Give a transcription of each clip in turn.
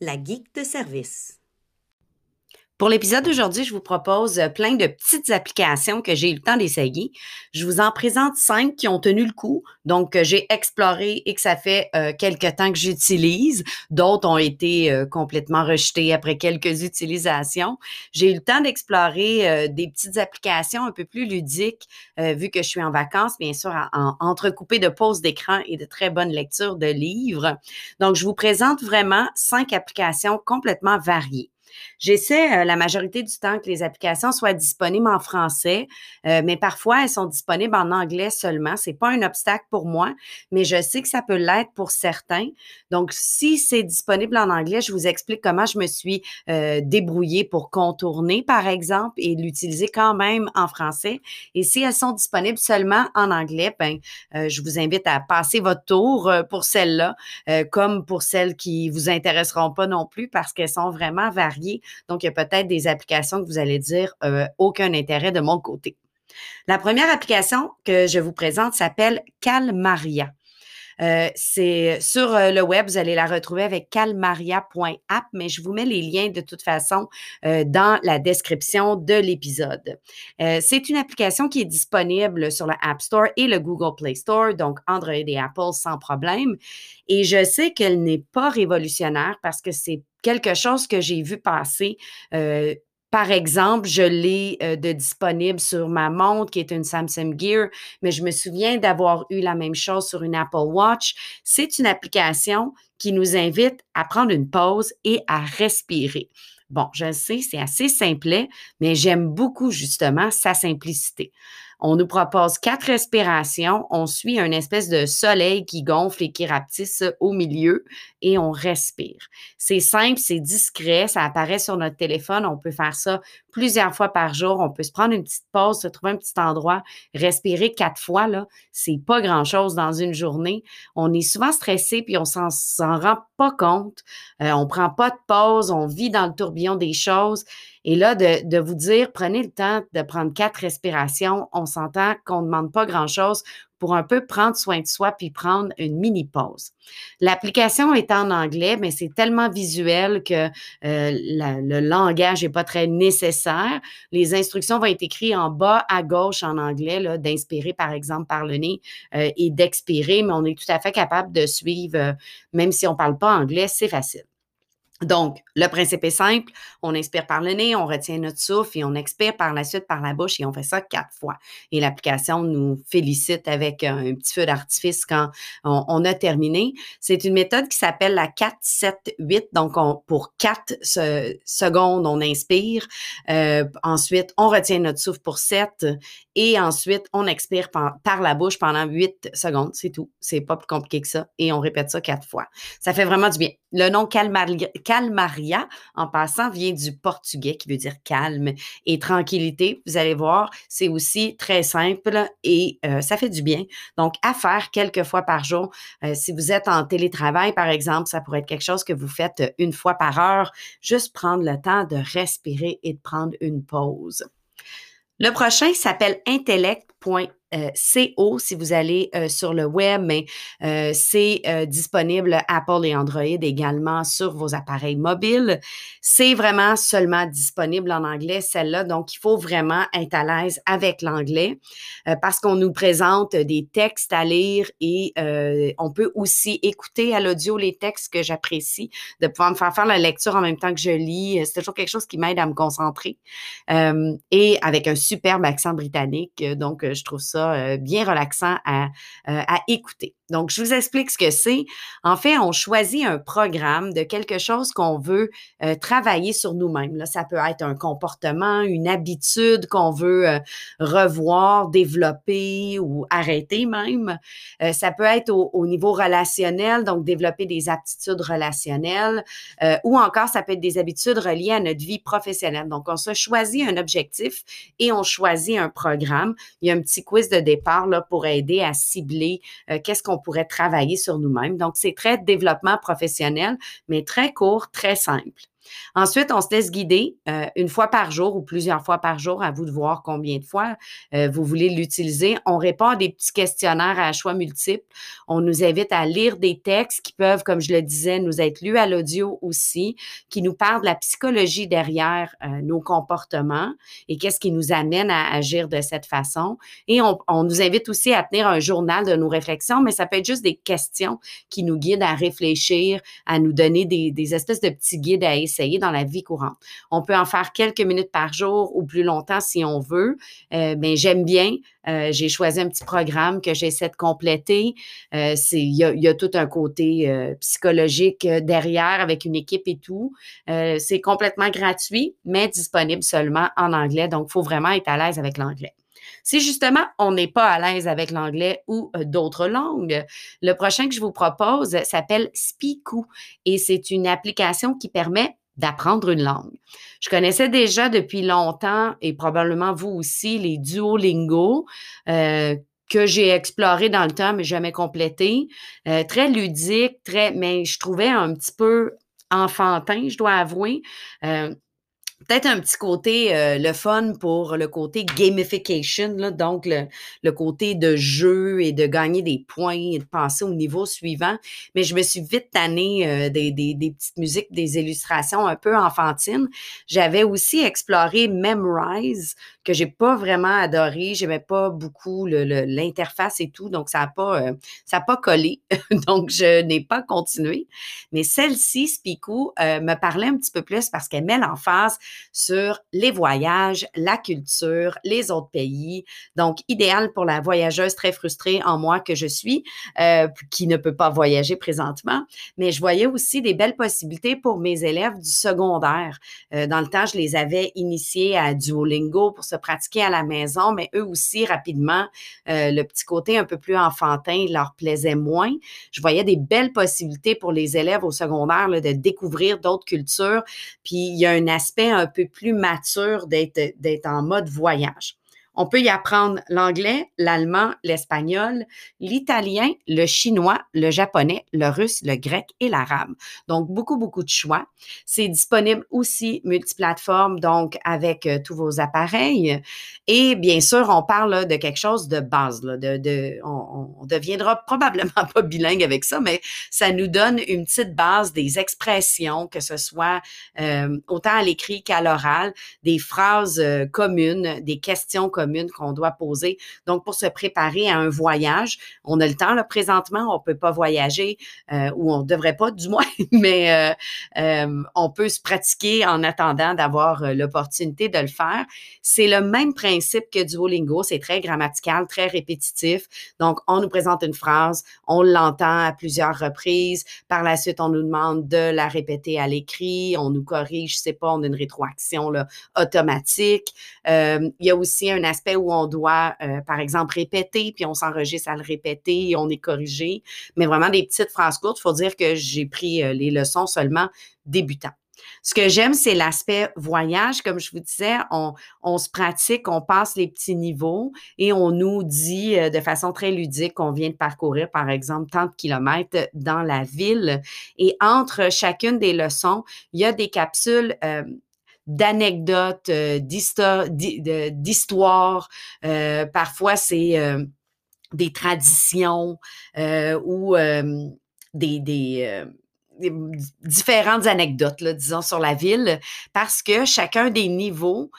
la geek de service. Pour l'épisode d'aujourd'hui, je vous propose euh, plein de petites applications que j'ai eu le temps d'essayer. Je vous en présente cinq qui ont tenu le coup, donc que j'ai exploré et que ça fait euh, quelques temps que j'utilise. D'autres ont été euh, complètement rejetés après quelques utilisations. J'ai eu le temps d'explorer des petites applications un peu plus ludiques, vu que je suis en vacances, bien sûr, en, de pauses d'écran et de très bonnes lectures de livres. Donc, je vous présente vraiment cinq applications complètement variées. J'essaie euh, la majorité du temps que les applications soient disponibles en français, euh, mais parfois elles sont disponibles en anglais seulement. C'est pas un obstacle pour moi, mais je sais que ça peut l'être pour certains. Donc, si c'est disponible en anglais, je vous explique comment je me suis euh, débrouillée pour contourner, par exemple, et l'utiliser quand même en français. Et si elles sont disponibles seulement en anglais, ben, je vous invite à passer votre tour pour celles-là, comme pour celles qui vous intéresseront pas non plus, parce qu'elles sont vraiment variées donc, il y a peut-être des applications que vous allez dire euh, aucun intérêt de mon côté. La première application que je vous présente s'appelle Calmaria. Euh, c'est sur euh, le web, vous allez la retrouver avec calmaria.app, mais je vous mets les liens de toute façon dans la description de l'épisode. c'est une application qui est disponible sur la App Store et le Google Play Store, donc Android et Apple sans problème. Et je sais qu'elle n'est pas révolutionnaire parce que c'est quelque chose que j'ai vu passer. Euh, par exemple, je l'ai euh, de disponible sur ma montre qui est une Samsung Gear, mais je me souviens d'avoir eu la même chose sur une Apple Watch. C'est une application qui nous invite à prendre une pause et à respirer. Bon, je sais, c'est assez simplet, mais j'aime beaucoup justement sa simplicité. On nous propose quatre respirations. On suit un espèce de soleil qui gonfle et qui rapetisse au milieu et on respire. C'est simple, c'est discret, ça apparaît sur notre téléphone. On peut faire ça plusieurs fois par jour. On peut se prendre une petite pause, se trouver un petit endroit, respirer quatre fois. Là, c'est pas grand chose dans une journée. On est souvent stressé puis on s'en rend pas compte. Euh, on prend pas de pause, on vit dans le tourbillon des choses. Et là, de, vous dire, prenez le temps de prendre quatre respirations. On s'entend qu'on ne demande pas grand-chose pour un peu prendre soin de soi puis prendre une mini pause. L'application est en anglais, mais c'est tellement visuel que euh, le langage n'est pas très nécessaire. Les instructions vont être écrites en bas à gauche en anglais, d'inspirer par exemple par le nez euh, et d'expirer, mais on est tout à fait capable de suivre, euh, même si on ne parle pas anglais, c'est facile. Donc, le principe est simple. On inspire par le nez, on retient notre souffle et on expire par la suite par la bouche et on fait ça quatre fois. Et l'application nous félicite avec un petit feu d'artifice quand on, a terminé. C'est une méthode qui s'appelle la 4-7-8. Donc, pour 4 secondes, on inspire. Euh, ensuite, on retient notre souffle pour 7 et ensuite, on expire par, la bouche pendant 8 secondes. C'est tout. C'est pas plus compliqué que ça. Et on répète ça quatre fois. Ça fait vraiment du bien. Le nom Calmaria, en passant, vient du portugais qui veut dire calme et tranquillité. Vous allez voir, c'est aussi très simple et euh, ça fait du bien. Donc, à faire quelques fois par jour. Euh, si vous êtes en télétravail, par exemple, ça pourrait être quelque chose que vous faites une fois par heure. Juste prendre le temps de respirer et de prendre une pause. Le prochain s'appelle intellect.com euh, CO si vous allez euh, sur le web, mais euh, c'est disponible Apple et Android également sur vos appareils mobiles. C'est vraiment seulement disponible en anglais, celle-là, donc il faut vraiment être à l'aise avec l'anglais parce qu'on nous présente des textes à lire et on peut aussi écouter à l'audio les textes que j'apprécie, de pouvoir me faire faire la lecture en même temps que je lis. C'est toujours quelque chose qui m'aide à me concentrer et avec un superbe accent britannique, donc je trouve ça euh, bien relaxant à, euh, à écouter. Donc, je vous explique ce que c'est. En fait, on choisit un programme de quelque chose qu'on veut euh, travailler sur nous-mêmes. Là, ça peut être un comportement, une habitude qu'on veut euh, revoir, développer ou arrêter même. Euh, ça peut être au, au, niveau relationnel, donc développer des aptitudes relationnelles, ou encore ça peut être des habitudes reliées à notre vie professionnelle. Donc, on se choisit un objectif et on choisit un programme. Il y a un petit quiz de départ là pour aider à cibler qu'est-ce qu'on pourrait travailler sur nous-mêmes. Donc, c'est très développement professionnel, mais très court, très simple. Ensuite, on se laisse guider euh, une fois par jour ou plusieurs fois par jour, à vous de voir combien de fois euh, vous voulez l'utiliser. On répond à des petits questionnaires à choix multiples. On nous invite à lire des textes qui peuvent, comme je le disais, nous être lus à l'audio aussi, qui nous parlent de la psychologie derrière euh, nos comportements et qu'est-ce qui nous amène à agir de cette façon. Et on, nous invite aussi à tenir un journal de nos réflexions, mais ça peut être juste des questions qui nous guident à réfléchir, à nous donner des, des espèces de petits guides à essayer dans la vie courante. On peut en faire quelques minutes par jour ou plus longtemps si on veut, euh, mais j'aime bien. Euh, j'ai choisi un petit programme que j'essaie de compléter. Euh, il y, a, tout un côté psychologique derrière avec une équipe et tout. c'est complètement gratuit, mais disponible seulement en anglais. Donc, il faut vraiment être à l'aise avec l'anglais. Si justement on n'est pas à l'aise avec l'anglais ou d'autres langues, le prochain que je vous propose s'appelle Spiku et c'est une application qui permet d'apprendre une langue. Je connaissais déjà depuis longtemps, et probablement vous aussi, les Duolingo. Euh, que j'ai exploré dans le temps, mais jamais complété. Euh, très ludique, très, mais je trouvais un petit peu enfantin, je dois avouer. Euh, peut-être un petit côté euh, le fun pour le côté gamification, là, donc le, côté de jeu et de gagner des points et de passer au niveau suivant. Mais je me suis vite tannée euh, des, des, des, petites musiques, des illustrations un peu enfantines. J'avais aussi exploré Memrise, que j'ai pas vraiment adoré. J'aimais pas beaucoup l'interface et tout, donc ça n'a pas, euh, ça pas collé. donc, je n'ai pas continué. Mais celle-ci, Spiku, me parlait un petit peu plus parce qu'elle met l'emphase sur les voyages, la culture, les autres pays. Donc, idéal pour la voyageuse très frustrée en moi que je suis, euh, qui ne peut pas voyager présentement. Mais je voyais aussi des belles possibilités pour mes élèves du secondaire. Euh, dans le temps, je les avais initiés à Duolingo pour se pratiquer à la maison, mais eux aussi, rapidement, euh, le petit côté un peu plus enfantin leur plaisait moins. Je voyais des belles possibilités pour les élèves au secondaire de découvrir d'autres cultures. Puis, il y a un aspect un peu plus mature d'être en mode voyage. On peut y apprendre l'anglais, l'allemand, l'espagnol, l'italien, le chinois, le japonais, le russe, le grec et l'arabe. Donc, beaucoup, beaucoup de choix. C'est disponible aussi multiplateforme, donc avec euh, tous vos appareils. Et bien sûr, on parle de quelque chose de base. de, on, deviendra probablement pas bilingue avec ça, mais ça nous donne une petite base des expressions, que ce soit euh, autant à l'écrit qu'à l'oral, des phrases euh, communes, des questions communes qu'on doit poser. Donc, pour se préparer à un voyage, on a le temps là, présentement, on ne peut pas voyager euh, ou on ne devrait pas du moins, mais euh, euh, on peut se pratiquer en attendant d'avoir l'opportunité de le faire. C'est le même principe que Duolingo, c'est très grammatical, très répétitif. Donc, on nous présente une phrase, on l'entend à plusieurs reprises. Par la suite, on nous demande de la répéter à l'écrit, on nous corrige, je sais pas, on a une rétroaction là, automatique. il y a aussi un aspect où on doit, euh, par exemple, répéter, puis on s'enregistre à le répéter et on est corrigé. Mais vraiment des petites phrases courtes. Il faut dire que j'ai pris euh, les leçons seulement débutants. Ce que j'aime, c'est l'aspect voyage. Comme je vous disais, on, se pratique, on passe les petits niveaux et on nous dit euh, de façon très ludique qu'on vient de parcourir, par exemple, tant de kilomètres dans la ville. Et entre chacune des leçons, il y a des capsules d'anecdotes, euh, d'histoires. Euh, parfois, c'est euh, des traditions ou des, des différentes anecdotes, là, disons, sur la ville, parce que chacun des niveaux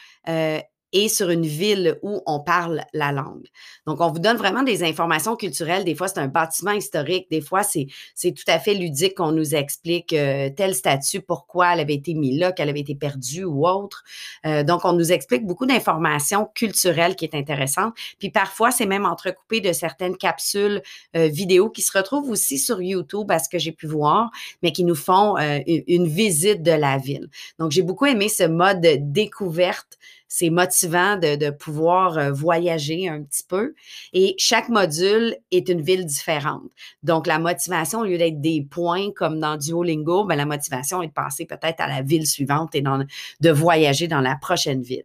et sur une ville où on parle la langue. Donc, on vous donne vraiment des informations culturelles. Des fois, c'est un bâtiment historique. Des fois, c'est, tout à fait ludique qu'on nous explique euh, tel statut, pourquoi elle avait été mise là, qu'elle avait été perdue ou autre. Euh, donc, on nous explique beaucoup d'informations culturelles qui est intéressante. Puis parfois, c'est même entrecoupé de certaines capsules euh, vidéo qui se retrouvent aussi sur YouTube, à ce que j'ai pu voir, mais qui nous font une visite de la ville. Donc, j'ai beaucoup aimé ce mode découverte c'est motivant de, pouvoir euh, voyager un petit peu. Et chaque module est une ville différente. Donc, la motivation, au lieu d'être des points comme dans Duolingo, ben, la motivation est de passer peut-être à la ville suivante et de voyager dans la prochaine ville.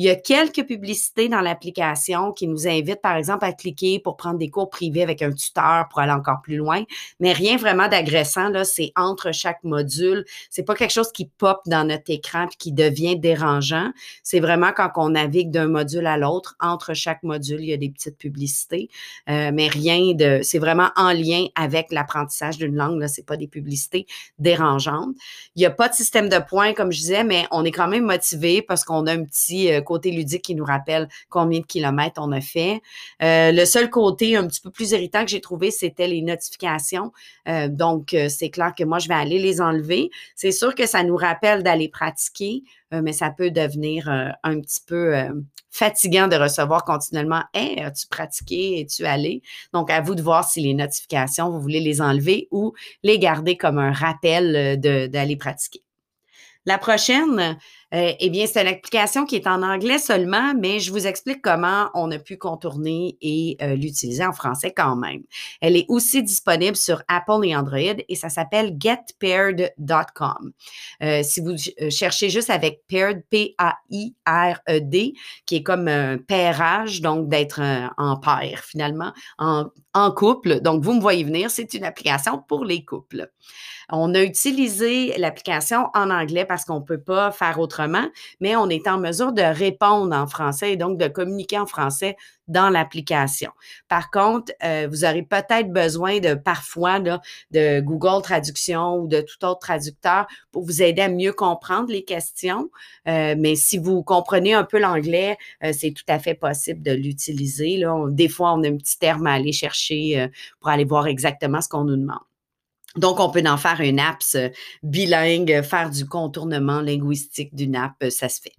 Il y a quelques publicités dans l'application qui nous invitent, par exemple, à cliquer pour prendre des cours privés avec un tuteur pour aller encore plus loin, mais rien vraiment d'agressant. Là, c'est entre chaque module. C'est pas quelque chose qui pop dans notre écran et qui devient dérangeant. C'est vraiment quand on navigue d'un module à l'autre, entre chaque module, il y a des petites publicités, euh, mais rien de. C'est vraiment en lien avec l'apprentissage d'une langue. Là, c'est pas des publicités dérangeantes. Il n'y a pas de système de points, comme je disais, mais on est quand même motivé parce qu'on a un petit euh, côté ludique qui nous rappelle combien de kilomètres on a fait. Euh, le seul côté un petit peu plus irritant que j'ai trouvé, c'était les notifications. Euh, donc, c'est clair que moi, je vais aller les enlever. C'est sûr que ça nous rappelle d'aller pratiquer, mais ça peut devenir un petit peu fatigant de recevoir continuellement Hey, as-tu pratiqué? Es-tu allé? Donc, à vous de voir si les notifications, vous voulez les enlever ou les garder comme un rappel d'aller pratiquer. La prochaine, euh, eh bien, c'est une application qui est en anglais seulement, mais je vous explique comment on a pu contourner et euh, l'utiliser en français quand même. Elle est aussi disponible sur Apple et Android et ça s'appelle getpaired.com. Euh, si vous cherchez juste avec paired, P-A-I-R-E-D, qui est comme un pairage, donc d'être en paire finalement, en, en couple. Donc, vous me voyez venir, c'est une application pour les couples. On a utilisé l'application en anglais parce qu'on ne peut pas faire autrement, mais on est en mesure de répondre en français et donc de communiquer en français dans l'application. Par contre, euh, vous aurez peut-être besoin de parfois de Google Traduction ou de tout autre traducteur pour vous aider à mieux comprendre les questions. Euh, mais si vous comprenez un peu l'anglais, euh, c'est tout à fait possible de l'utiliser. Des fois, on a un petit terme à aller chercher pour aller voir exactement ce qu'on nous demande. Donc, on peut en faire une app bilingue, faire du contournement linguistique d'une app, ça se fait.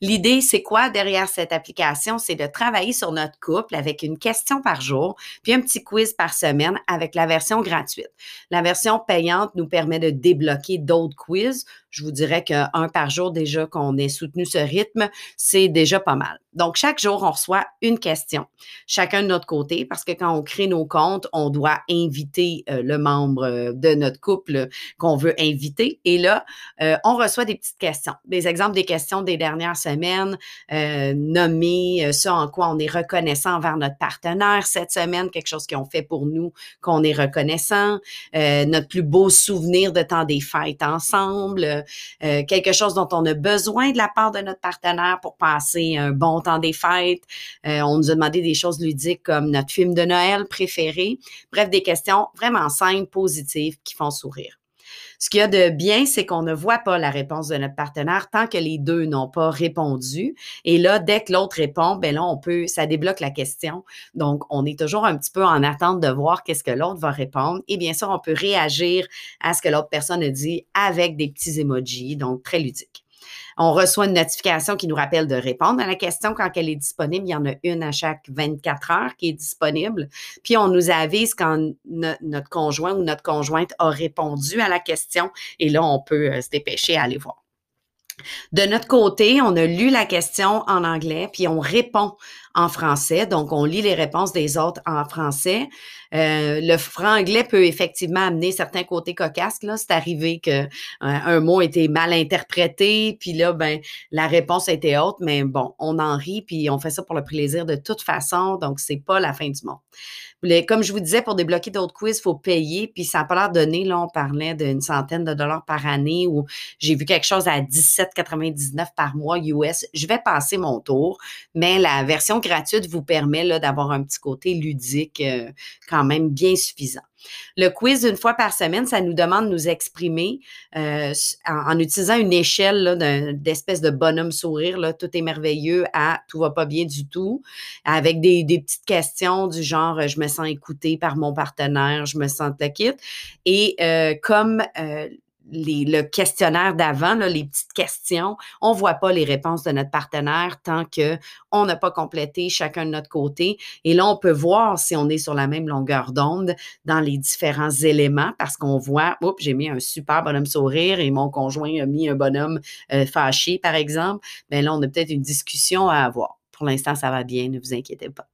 L'idée, c'est quoi derrière cette application? C'est de travailler sur notre couple avec une question par jour, puis un petit quiz par semaine avec la version gratuite. La version payante nous permet de débloquer d'autres quiz. Je vous dirais qu'un par jour, déjà qu'on ait soutenu ce rythme, c'est déjà pas mal. Donc, chaque jour, on reçoit une question, chacun de notre côté, parce que quand on crée nos comptes, on doit inviter euh, le membre euh, de notre couple qu'on veut inviter. Et là, euh, on reçoit des petites questions, des exemples des questions des dernières semaines, euh, nommer ce en quoi on est reconnaissant envers notre partenaire cette semaine, quelque chose qu'ils ont fait pour nous, qu'on est reconnaissant, notre plus beau souvenir de temps des fêtes ensemble, quelque chose dont on a besoin de la part de notre partenaire pour passer un bon temps des fêtes. on nous a demandé des choses ludiques comme notre film de Noël préféré. Bref, des questions vraiment simples, positives, qui font sourire. Ce qu'il y a de bien, c'est qu'on ne voit pas la réponse de notre partenaire tant que les deux n'ont pas répondu. Et là, dès que l'autre répond, ben là, on peut, ça débloque la question. Donc, on est toujours un petit peu en attente de voir qu'est-ce que l'autre va répondre. Et bien sûr, on peut réagir à ce que l'autre personne a dit avec des petits emojis, donc très ludique. On reçoit une notification qui nous rappelle de répondre à la question quand elle est disponible. Il y en a une à chaque 24 heures qui est disponible. Puis on nous avise quand notre conjoint ou notre conjointe a répondu à la question. Et là, on peut euh, se dépêcher à aller voir. De notre côté, on a lu la question en anglais, puis on répond en français. Donc, on lit les réponses des autres en français. Euh, le franglais peut effectivement amener certains côtés cocasses. Là, c'est arrivé que euh, un mot était mal interprété, puis là, ben, la réponse était haute, mais bon, on en rit, puis on fait ça pour le plaisir de toute façon, donc c'est pas la fin du monde. Comme je vous disais, pour débloquer d'autres quiz, il faut payer, puis ça n'a pas l'air donné. Là, on parlait d'une centaine de dollars par année ou j'ai vu quelque chose à 17,99 par mois US. Je vais passer mon tour, mais la version gratuite vous permet d'avoir un petit côté ludique euh, quand même bien suffisant. Le quiz une fois par semaine, ça nous demande de nous exprimer euh, en, utilisant une échelle d'espèce de bonhomme sourire, là, tout est merveilleux à tout va pas bien du tout, avec des, petites questions du genre je me sens écouté par mon partenaire, je me sens le quitte. Et euh, comme euh, le questionnaire d'avant, les petites questions, on voit pas les réponses de notre partenaire tant que on n'a pas complété chacun de notre côté. Et là, on peut voir si on est sur la même longueur d'onde dans les différents éléments parce qu'on voit, oups, j'ai mis un super bonhomme sourire et mon conjoint a mis un bonhomme euh, fâché, par exemple. Bien là, on a peut-être une discussion à avoir pour l'instant, ça va bien, ne vous inquiétez pas.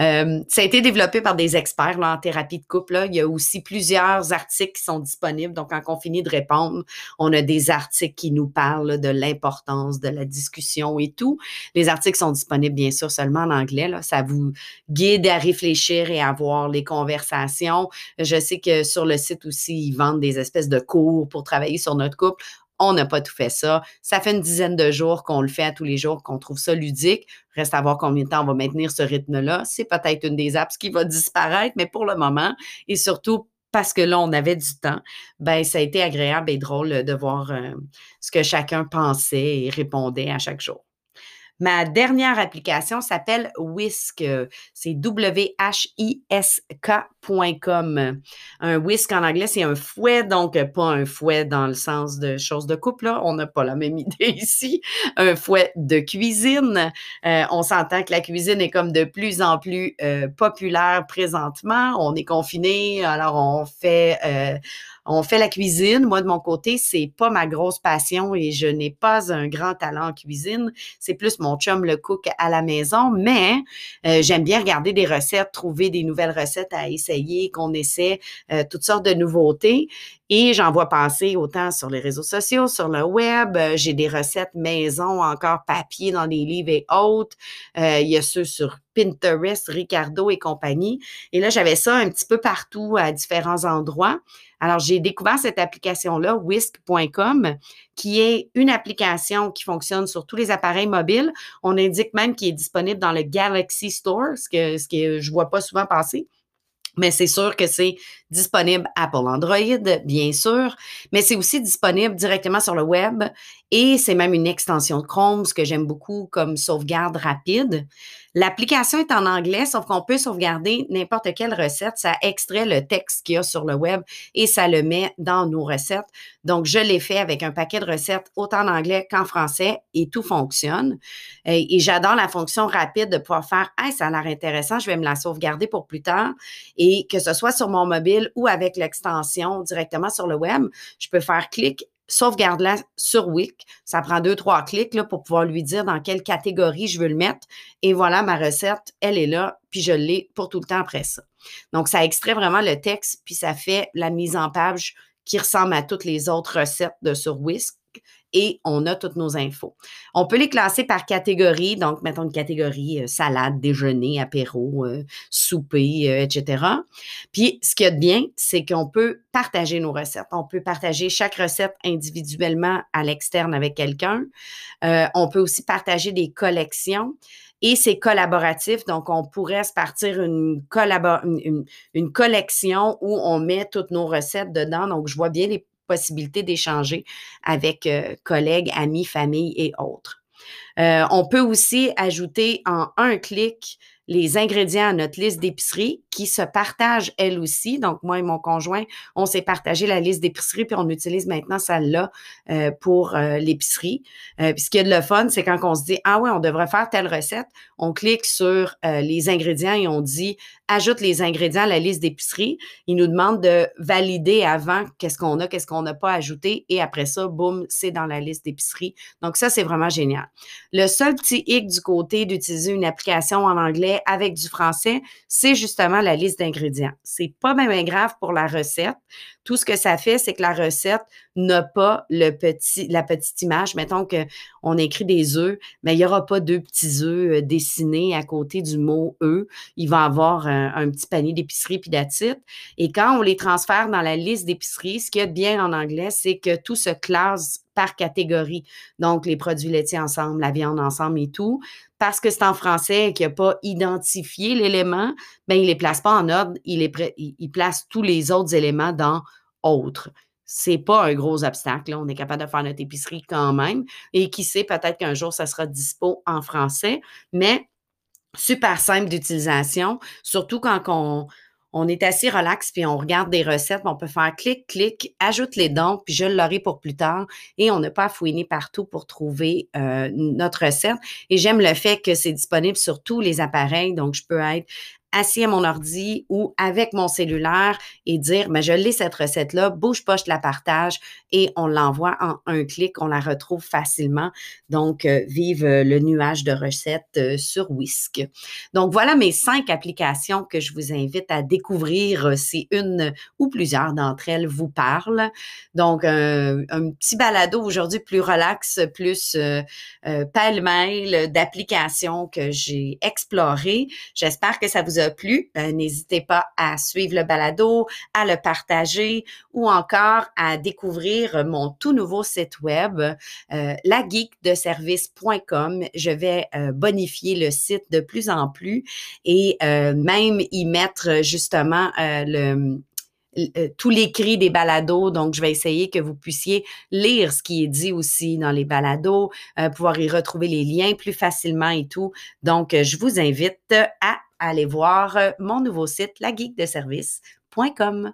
Euh, ça a été développé par des experts là, en thérapie de couple. Là. Il y a aussi plusieurs articles qui sont disponibles. Donc, quand on finit de répondre, on a des articles qui nous parlent de l'importance de la discussion et tout. Les articles sont disponibles, bien sûr, seulement en anglais. Là. Ça vous guide à réfléchir et à voir les conversations. Je sais que sur le site aussi, ils vendent des espèces de cours pour travailler sur notre couple. On n'a pas tout fait ça. Ça fait une dizaine de jours qu'on le fait à tous les jours, qu'on trouve ça ludique. Reste à voir combien de temps on va maintenir ce rythme-là. C'est peut-être une des apps qui va disparaître, mais pour le moment, et surtout parce que là, on avait du temps, ben ça a été agréable et drôle de voir euh, ce que chacun pensait et répondait à chaque jour. Ma dernière application s'appelle Whisk. C'est W-H-I-S-K.com. Un whisk en anglais, c'est un fouet, donc pas un fouet dans le sens de choses de couple. Là. On n'a pas la même idée ici. Un fouet de cuisine. Euh, on s'entend que la cuisine est comme de plus en plus euh, populaire présentement. On est confiné, alors on fait euh, on fait la cuisine. Moi, de mon côté, c'est pas ma grosse passion et je n'ai pas un grand talent en cuisine. C'est plus mon chum le cook à la maison, mais euh, j'aime bien regarder des recettes, trouver des nouvelles recettes à essayer, qu'on essaie euh, toutes sortes de nouveautés. Et j'en vois passer autant sur les réseaux sociaux, sur le web. Euh, j'ai des recettes maison, encore papier dans des livres et autres. il y a ceux sur Pinterest, Ricardo et compagnie. Et là, j'avais ça un petit peu partout à différents endroits. Alors, j'ai découvert cette application-là, whisk.com, qui est une application qui fonctionne sur tous les appareils mobiles. On indique même qu'il est disponible dans le Galaxy Store, ce que, ce que je vois pas souvent passer. Mais c'est sûr que c'est disponible Apple Android, bien sûr, mais c'est aussi disponible directement sur le web et c'est même une extension de Chrome, ce que j'aime beaucoup comme sauvegarde rapide. L'application est en anglais, sauf qu'on peut sauvegarder n'importe quelle recette. Ça extrait le texte qu'il y a sur le web et ça le met dans nos recettes. Donc, je l'ai fait avec un paquet de recettes autant en anglais qu'en français et tout fonctionne. Et, j'adore la fonction rapide de pouvoir faire Hey, ça a l'air intéressant, je vais me la sauvegarder pour plus tard. Et que ce soit sur mon mobile ou avec l'extension directement sur le web, je peux faire clic sauvegarde-la sur Wick. Ça prend deux, trois clics là, pour pouvoir lui dire dans quelle catégorie je veux le mettre. Et voilà, ma recette, elle est là, puis je l'ai pour tout le temps après ça. Donc, ça extrait vraiment le texte, puis ça fait la mise en page qui ressemble à toutes les autres recettes de sur Whisk et on a toutes nos infos. On peut les classer par catégorie, donc mettons une catégorie euh, salade, déjeuner, apéro, euh, souper, euh, etc. Puis ce qu'il y a de bien, c'est qu'on peut partager nos recettes. On peut partager chaque recette individuellement à l'externe avec quelqu'un. on peut aussi partager des collections. Et c'est collaboratif, donc on pourrait se partir une, collection où on met toutes nos recettes dedans. Donc, je vois bien les possibilité d'échanger avec euh, collègues, amis, famille et autres. Euh, on peut aussi ajouter en un clic les ingrédients à notre liste d'épicerie qui se partagent elles aussi. Donc, moi et mon conjoint, on s'est partagé la liste d'épicerie, puis on utilise maintenant celle-là euh, pour l'épicerie. Puis ce qui est de le fun, c'est quand on se dit, ah ouais, on devrait faire telle recette, on clique sur les ingrédients et on dit, ajoute les ingrédients à la liste d'épicerie. Il nous demande de valider avant qu'est-ce qu'on a, qu'est-ce qu'on n'a pas ajouté, et après ça, boum, c'est dans la liste d'épicerie. Donc, ça, c'est vraiment génial. Le seul petit hic du côté d'utiliser une application en anglais, avec du français, c'est justement la liste d'ingrédients. C'est pas même grave pour la recette. Tout ce que ça fait, c'est que la recette n'a pas le petit, la petite image. Mettons qu'on écrit des œufs, mais il n'y aura pas deux petits œufs euh, dessinés à côté du mot œufs. Il va avoir un, petit panier d'épicerie puis d'attitude. Et quand on les transfère dans la liste d'épicerie, ce qu'il y a de bien en anglais, c'est que tout se classe par catégorie. Donc, les produits laitiers ensemble, la viande ensemble et tout. Parce que c'est en français et qu'il n'a pas identifié l'élément, ben, il ne les place pas en ordre, il place tous les autres éléments dans autres. C'est pas un gros obstacle. On est capable de faire notre épicerie quand même. Et qui sait, peut-être qu'un jour, ça sera dispo en français, mais super simple d'utilisation, surtout quand on, est assez relax, puis on regarde des recettes, on peut faire clic, clic, ajoute les dons, puis je l'aurai pour plus tard. Et on n'a pas à fouiner partout pour trouver euh, notre recette. Et j'aime le fait que c'est disponible sur tous les appareils. Donc, je peux être assis à mon ordi ou avec mon cellulaire et dire, mais ben, je lis cette recette-là, bouge pas, je la partage et on l'envoie en un clic, on la retrouve facilement. Donc, euh, vive euh, le nuage de recettes euh, sur Whisk. Donc, voilà mes cinq applications que je vous invite à découvrir si une ou plusieurs d'entre elles vous parlent. Donc, un, petit balado aujourd'hui plus relax, plus pêle-mêle d'applications que j'ai explorées. J'espère que ça vous a plu. N'hésitez pas à suivre le balado, à le partager ou encore à découvrir mon tout nouveau site web, euh, lageekdeservice.com. Je vais euh, bonifier le site de plus en plus et euh, même y mettre justement euh, tous les cris des balados. Donc, je vais essayer que vous puissiez lire ce qui est dit aussi dans les balados, euh, pouvoir y retrouver les liens plus facilement et tout. Donc, euh, je vous invite à aller voir euh, mon nouveau site, la lageekdeservice.com.